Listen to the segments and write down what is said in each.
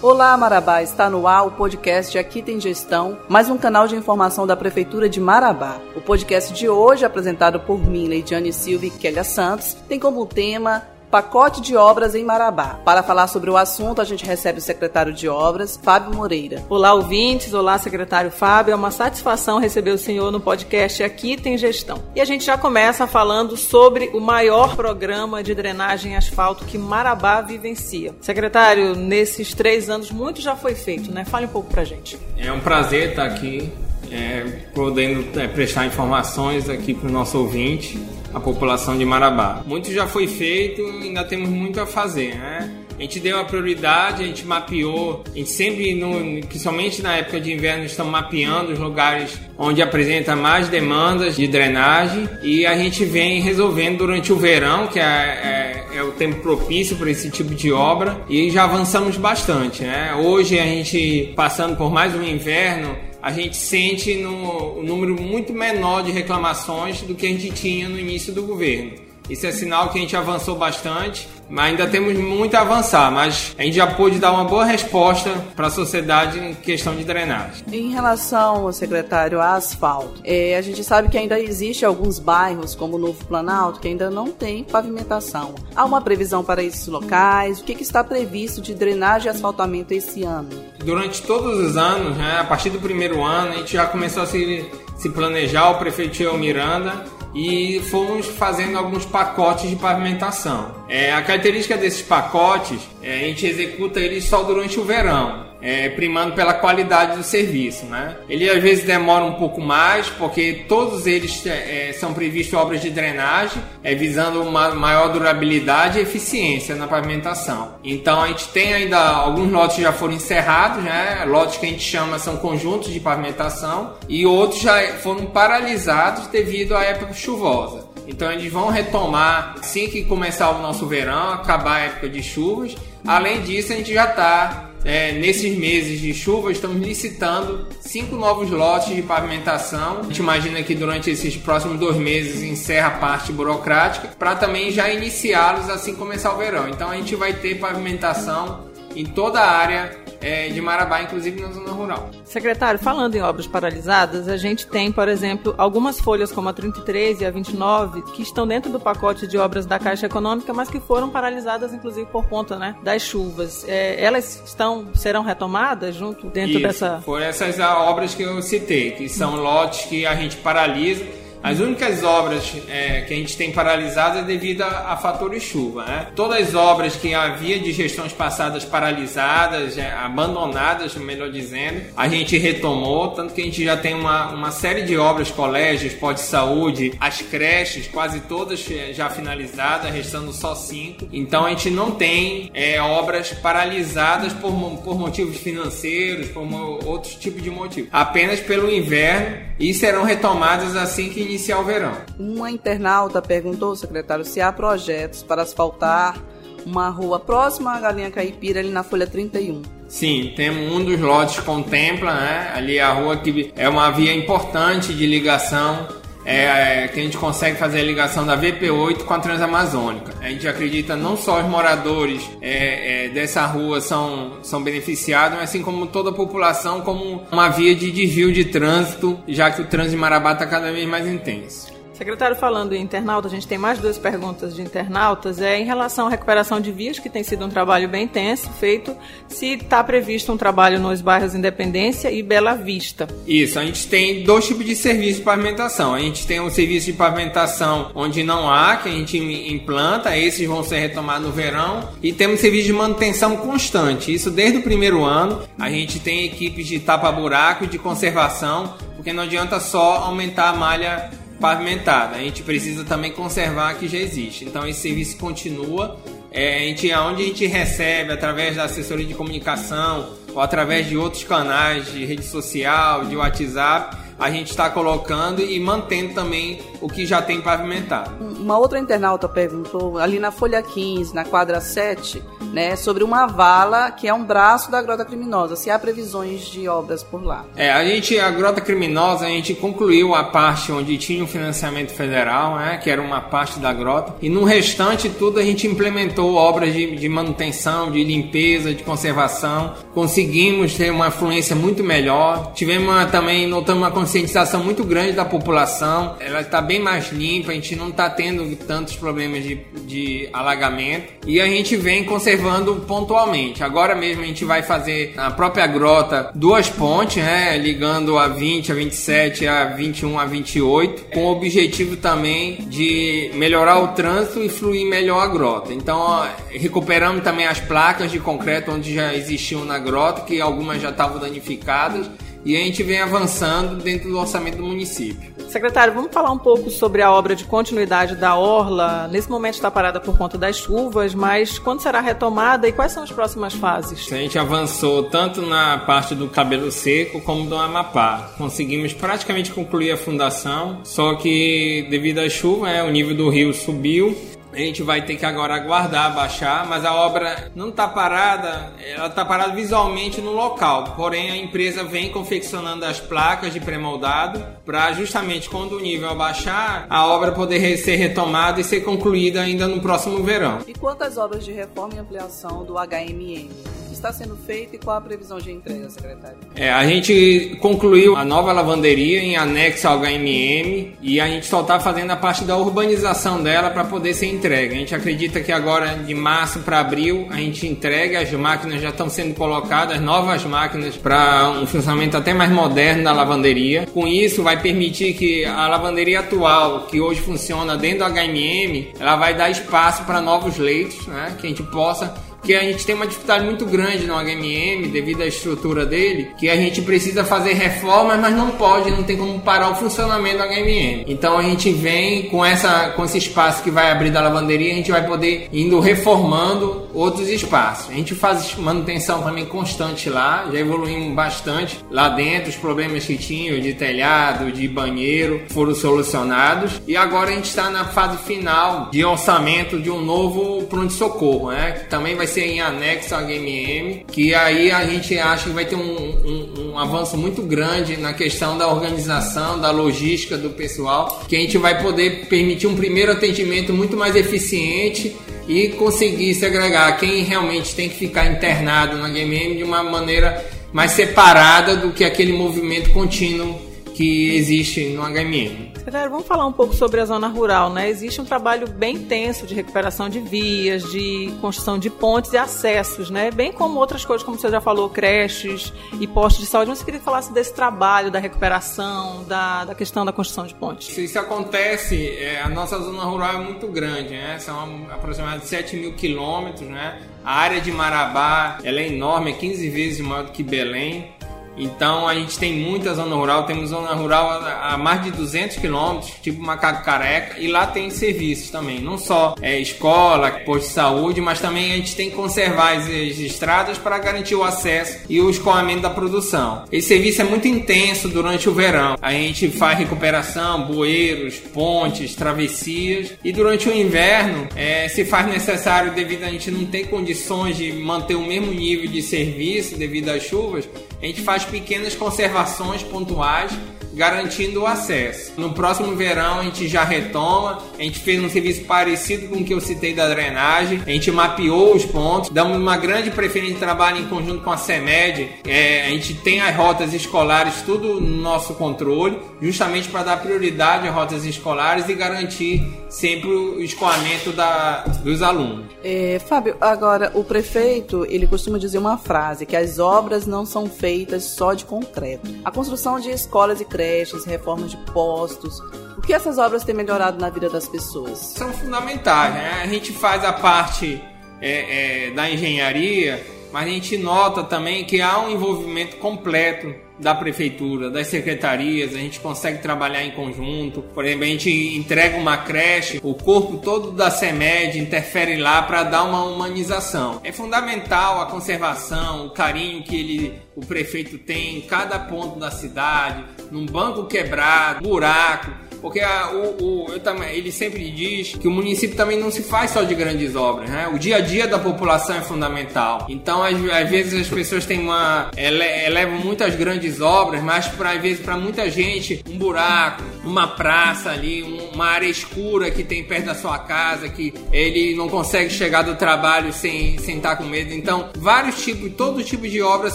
Olá, Marabá! Está no ar o podcast Aqui Tem Gestão, mais um canal de informação da Prefeitura de Marabá. O podcast de hoje, apresentado por mim, Leidiane Silva e Kélia Santos, tem como tema Pacote de obras em Marabá. Para falar sobre o assunto, a gente recebe o secretário de obras, Fábio Moreira. Olá, ouvintes. Olá, secretário Fábio. É uma satisfação receber o senhor no podcast Aqui Tem Gestão. E a gente já começa falando sobre o maior programa de drenagem asfalto que Marabá vivencia. Secretário, nesses três anos, muito já foi feito, né? Fale um pouco pra gente. É um prazer estar aqui, é, podendo é, prestar informações aqui para o nosso ouvinte a população de Marabá. Muito já foi feito, ainda temos muito a fazer, né? A gente deu a prioridade, a gente mapeou, a gente sempre, no, principalmente na época de inverno, estamos mapeando os lugares onde apresenta mais demandas de drenagem e a gente vem resolvendo durante o verão, que é, é, é o tempo propício para esse tipo de obra, e já avançamos bastante. Né? Hoje a gente passando por mais um inverno, a gente sente no, um número muito menor de reclamações do que a gente tinha no início do governo. Isso é sinal que a gente avançou bastante, mas ainda temos muito a avançar, mas a gente já pôde dar uma boa resposta para a sociedade em questão de drenagem. Em relação, secretário, a asfalto, é, a gente sabe que ainda existe alguns bairros, como o Novo Planalto, que ainda não tem pavimentação. Há uma previsão para esses locais? O que, que está previsto de drenagem e asfaltamento esse ano? Durante todos os anos, né, a partir do primeiro ano, a gente já começou a se, se planejar, o prefeito Miranda e fomos fazendo alguns pacotes de pavimentação. É, a característica desses pacotes, é, a gente executa eles só durante o verão é, primando pela qualidade do serviço. Né? Ele às vezes demora um pouco mais, porque todos eles é, é, são previstos obras de drenagem, é, visando uma maior durabilidade e eficiência na pavimentação. Então a gente tem ainda alguns lotes já foram encerrados, né? lotes que a gente chama são conjuntos de pavimentação, e outros já foram paralisados devido à época chuvosa. Então eles vão retomar assim que começar o nosso verão, acabar a época de chuvas. Além disso, a gente já está é, nesses meses de chuva, estamos licitando cinco novos lotes de pavimentação. A gente imagina que durante esses próximos dois meses encerra a parte burocrática, para também já iniciá-los assim começar o verão. Então a gente vai ter pavimentação em toda a área é, de Marabá, inclusive na zona rural. Secretário, falando em obras paralisadas, a gente tem, por exemplo, algumas folhas como a 33 e a 29 que estão dentro do pacote de obras da Caixa Econômica, mas que foram paralisadas, inclusive por conta né, das chuvas. É, elas estão serão retomadas junto dentro Isso, dessa? Foram essas obras que eu citei, que são lotes que a gente paralisa as únicas obras é, que a gente tem paralisadas é devido a, a fatores chuva. Né? Todas as obras que havia de gestões passadas paralisadas, é, abandonadas, melhor dizendo, a gente retomou, tanto que a gente já tem uma, uma série de obras, colégios, pós saúde, as creches, quase todas é, já finalizadas, restando só cinco. Então a gente não tem é, obras paralisadas por, por motivos financeiros, por outros tipos de motivos. Apenas pelo inverno e serão retomadas assim que iniciar o verão. Uma internauta perguntou, secretário, se há projetos para asfaltar uma rua próxima à Galinha Caipira, ali na Folha 31. Sim, temos um dos lotes contempla, né? Ali a rua que é uma via importante de ligação é, é, que a gente consegue fazer a ligação da VP8 com a Transamazônica. A gente acredita não só os moradores é, é, dessa rua são, são beneficiados, mas assim como toda a população, como uma via de desvio de trânsito, já que o trânsito de Marabá está cada vez mais intenso. Secretário, falando em internauta, a gente tem mais duas perguntas de internautas. É em relação à recuperação de vias, que tem sido um trabalho bem intenso, feito, se está previsto um trabalho nos bairros Independência e Bela Vista. Isso, a gente tem dois tipos de serviço de pavimentação. A gente tem um serviço de pavimentação onde não há, que a gente implanta, esses vão ser retomados no verão. E temos serviço de manutenção constante. Isso desde o primeiro ano. A gente tem equipes de tapa-buraco e de conservação, porque não adianta só aumentar a malha pavimentada. A gente precisa também conservar que já existe. Então esse serviço continua. É, a gente, onde a gente recebe através da assessoria de comunicação ou através de outros canais de rede social, de WhatsApp, a gente está colocando e mantendo também o que já tem pavimentado. Uma outra internauta perguntou ali na folha 15, na quadra 7, né, sobre uma vala que é um braço da Grota Criminosa, se há previsões de obras por lá. É, a gente, a Grota Criminosa, a gente concluiu a parte onde tinha o um financiamento federal, né, que era uma parte da grota, e no restante tudo a gente implementou obras de, de manutenção, de limpeza, de conservação, conseguimos ter uma fluência muito melhor, tivemos uma, também, notamos uma conscientização muito grande da população, ela está bem mais limpa, a gente não está tendo tantos problemas de, de alagamento, e a gente vem conservando pontualmente. Agora mesmo a gente vai fazer na própria grota duas pontes, né, ligando a 20, a 27, a 21, a 28, com o objetivo também de melhorar o trânsito e fluir melhor a grota. Então, ó, recuperamos também as placas de concreto onde já existiam na grota, que algumas já estavam danificadas e a gente vem avançando dentro do orçamento do município. Secretário, vamos falar um pouco sobre a obra de continuidade da Orla. Nesse momento está parada por conta das chuvas, mas quando será retomada e quais são as próximas fases? A gente avançou tanto na parte do cabelo seco como do Amapá. Conseguimos praticamente concluir a fundação, só que devido à chuva, é, o nível do rio subiu a gente vai ter que agora aguardar baixar, mas a obra não está parada, ela está parada visualmente no local. Porém, a empresa vem confeccionando as placas de pré-moldado para justamente quando o nível abaixar, a obra poder ser retomada e ser concluída ainda no próximo verão. E quantas obras de reforma e ampliação do HMM? Está sendo feito e qual a previsão de entrega, secretário? É, a gente concluiu a nova lavanderia em anexo ao HMM e a gente só está fazendo a parte da urbanização dela para poder ser entregue. A gente acredita que agora de março para abril a gente entrega, as máquinas já estão sendo colocadas, novas máquinas para um funcionamento até mais moderno da lavanderia. Com isso vai permitir que a lavanderia atual, que hoje funciona dentro do HMM, ela vai dar espaço para novos leitos, né, que a gente possa que a gente tem uma dificuldade muito grande no HMM devido à estrutura dele, que a gente precisa fazer reformas, mas não pode, não tem como parar o funcionamento do HMM. Então a gente vem com essa com esse espaço que vai abrir da lavanderia, a gente vai poder indo reformando outros espaços. A gente faz manutenção também constante lá, já evoluímos bastante lá dentro, os problemas que tinham de telhado, de banheiro foram solucionados e agora a gente está na fase final de orçamento de um novo pronto-socorro, né? Que também vai ser em anexo ao HMM, que aí a gente acha que vai ter um, um, um avanço muito grande na questão da organização, da logística do pessoal, que a gente vai poder permitir um primeiro atendimento muito mais eficiente e conseguir segregar quem realmente tem que ficar internado no HMM de uma maneira mais separada do que aquele movimento contínuo que existe no HMM. Secretário, vamos falar um pouco sobre a zona rural, né? Existe um trabalho bem intenso de recuperação de vias, de construção de pontes e acessos, né? Bem como outras coisas, como você já falou, creches e postos de saúde. Mas eu queria que falasse desse trabalho, da recuperação, da, da questão da construção de pontes. Se isso acontece, é, a nossa zona rural é muito grande, né? São aproximadamente 7 mil quilômetros, né? A área de Marabá ela é enorme, é 15 vezes maior do que Belém. Então a gente tem muita zona rural, temos zona rural a, mais de 200 quilômetros, tipo Macaco Careca, e lá tem serviços também, não só é, escola, posto de saúde, mas também a gente tem que conservar as, as estradas para garantir o acesso e o escoamento da produção. Esse serviço é muito intenso durante o verão. A gente faz recuperação, bueiros, pontes, travessias, e durante o inverno é, se faz necessário devido a gente não ter condições de manter o mesmo nível de serviço devido às chuvas, a gente faz pequenas conservações pontuais garantindo o acesso. No próximo verão a gente já retoma, a gente fez um serviço parecido com o que eu citei da drenagem, a gente mapeou os pontos, damos uma grande preferência de trabalho em conjunto com a CEMED, é, a gente tem as rotas escolares tudo no nosso controle, justamente para dar prioridade às rotas escolares e garantir sempre o escoamento da, dos alunos. É, Fábio, agora o prefeito ele costuma dizer uma frase que as obras não são feitas só de concreto. A construção de escolas e creches, reformas de postos, o que essas obras têm melhorado na vida das pessoas? São fundamentais, né? A gente faz a parte é, é, da engenharia, mas a gente nota também que há um envolvimento completo da prefeitura, das secretarias, a gente consegue trabalhar em conjunto. Por exemplo, a gente entrega uma creche, o corpo todo da CEMED interfere lá para dar uma humanização. É fundamental a conservação, o carinho que ele, o prefeito tem em cada ponto da cidade, num banco quebrado, buraco porque a, o, o, também, ele sempre diz que o município também não se faz só de grandes obras, né? O dia a dia da população é fundamental. Então, às, às vezes as pessoas têm uma ele, elevam muitas grandes obras, mas para às vezes para muita gente um buraco, uma praça ali, um, uma área escura que tem perto da sua casa, que ele não consegue chegar do trabalho sem sem estar com medo. Então, vários tipos, todo tipo de obras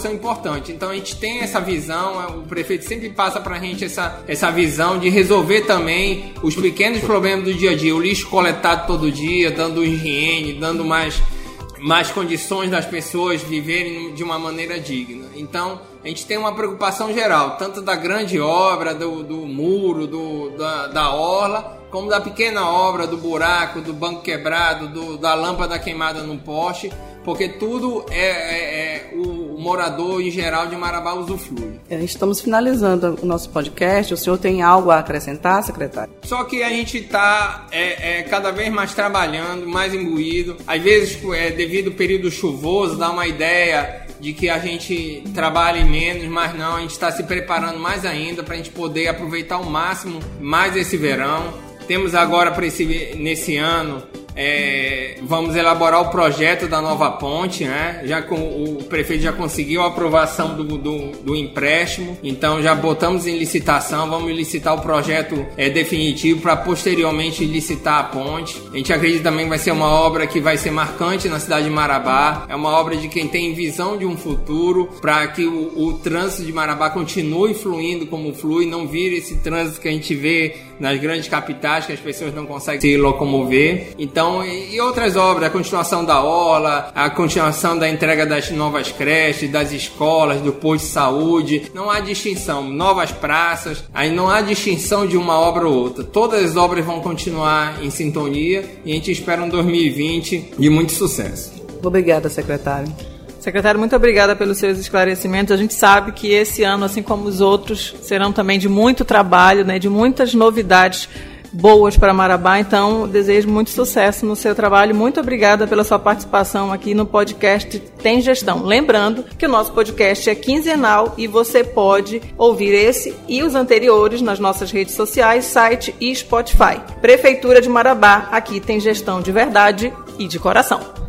são importantes. Então, a gente tem essa visão, o prefeito sempre passa para a gente essa essa visão de resolver também também os pequenos problemas do dia a dia, o lixo coletado todo dia, dando higiene, dando mais, mais condições das pessoas viverem de uma maneira digna. Então, a gente tem uma preocupação geral, tanto da grande obra, do, do muro, do, da, da orla, como da pequena obra, do buraco, do banco quebrado, do, da lâmpada queimada no poste porque tudo é, é, é o, morador em geral de Marabá usufrui. É, estamos finalizando o nosso podcast. O senhor tem algo a acrescentar, secretário? Só que a gente está é, é, cada vez mais trabalhando, mais imbuído. Às vezes, é, devido ao período chuvoso, dá uma ideia de que a gente trabalhe menos, mas não, a gente está se preparando mais ainda para a gente poder aproveitar ao máximo mais esse verão. Temos agora para esse nesse ano é, vamos elaborar o projeto da nova ponte, né? Já com o prefeito já conseguiu a aprovação do, do, do empréstimo, então já botamos em licitação, vamos licitar o projeto é, definitivo para posteriormente licitar a ponte. A gente acredita também que vai ser uma obra que vai ser marcante na cidade de Marabá. É uma obra de quem tem visão de um futuro para que o, o trânsito de Marabá continue fluindo como flui, não vire esse trânsito que a gente vê nas grandes capitais que as pessoas não conseguem se locomover. Então, e outras obras, a continuação da orla, a continuação da entrega das novas creches, das escolas, do posto de saúde, não há distinção. Novas praças, aí não há distinção de uma obra ou outra. Todas as obras vão continuar em sintonia e a gente espera um 2020 de muito sucesso. Obrigada, secretário. Secretário, muito obrigada pelos seus esclarecimentos. A gente sabe que esse ano, assim como os outros, serão também de muito trabalho, né, de muitas novidades boas para Marabá. Então, desejo muito sucesso no seu trabalho. Muito obrigada pela sua participação aqui no podcast Tem Gestão. Lembrando que o nosso podcast é quinzenal e você pode ouvir esse e os anteriores nas nossas redes sociais, site e Spotify. Prefeitura de Marabá, aqui tem gestão de verdade e de coração.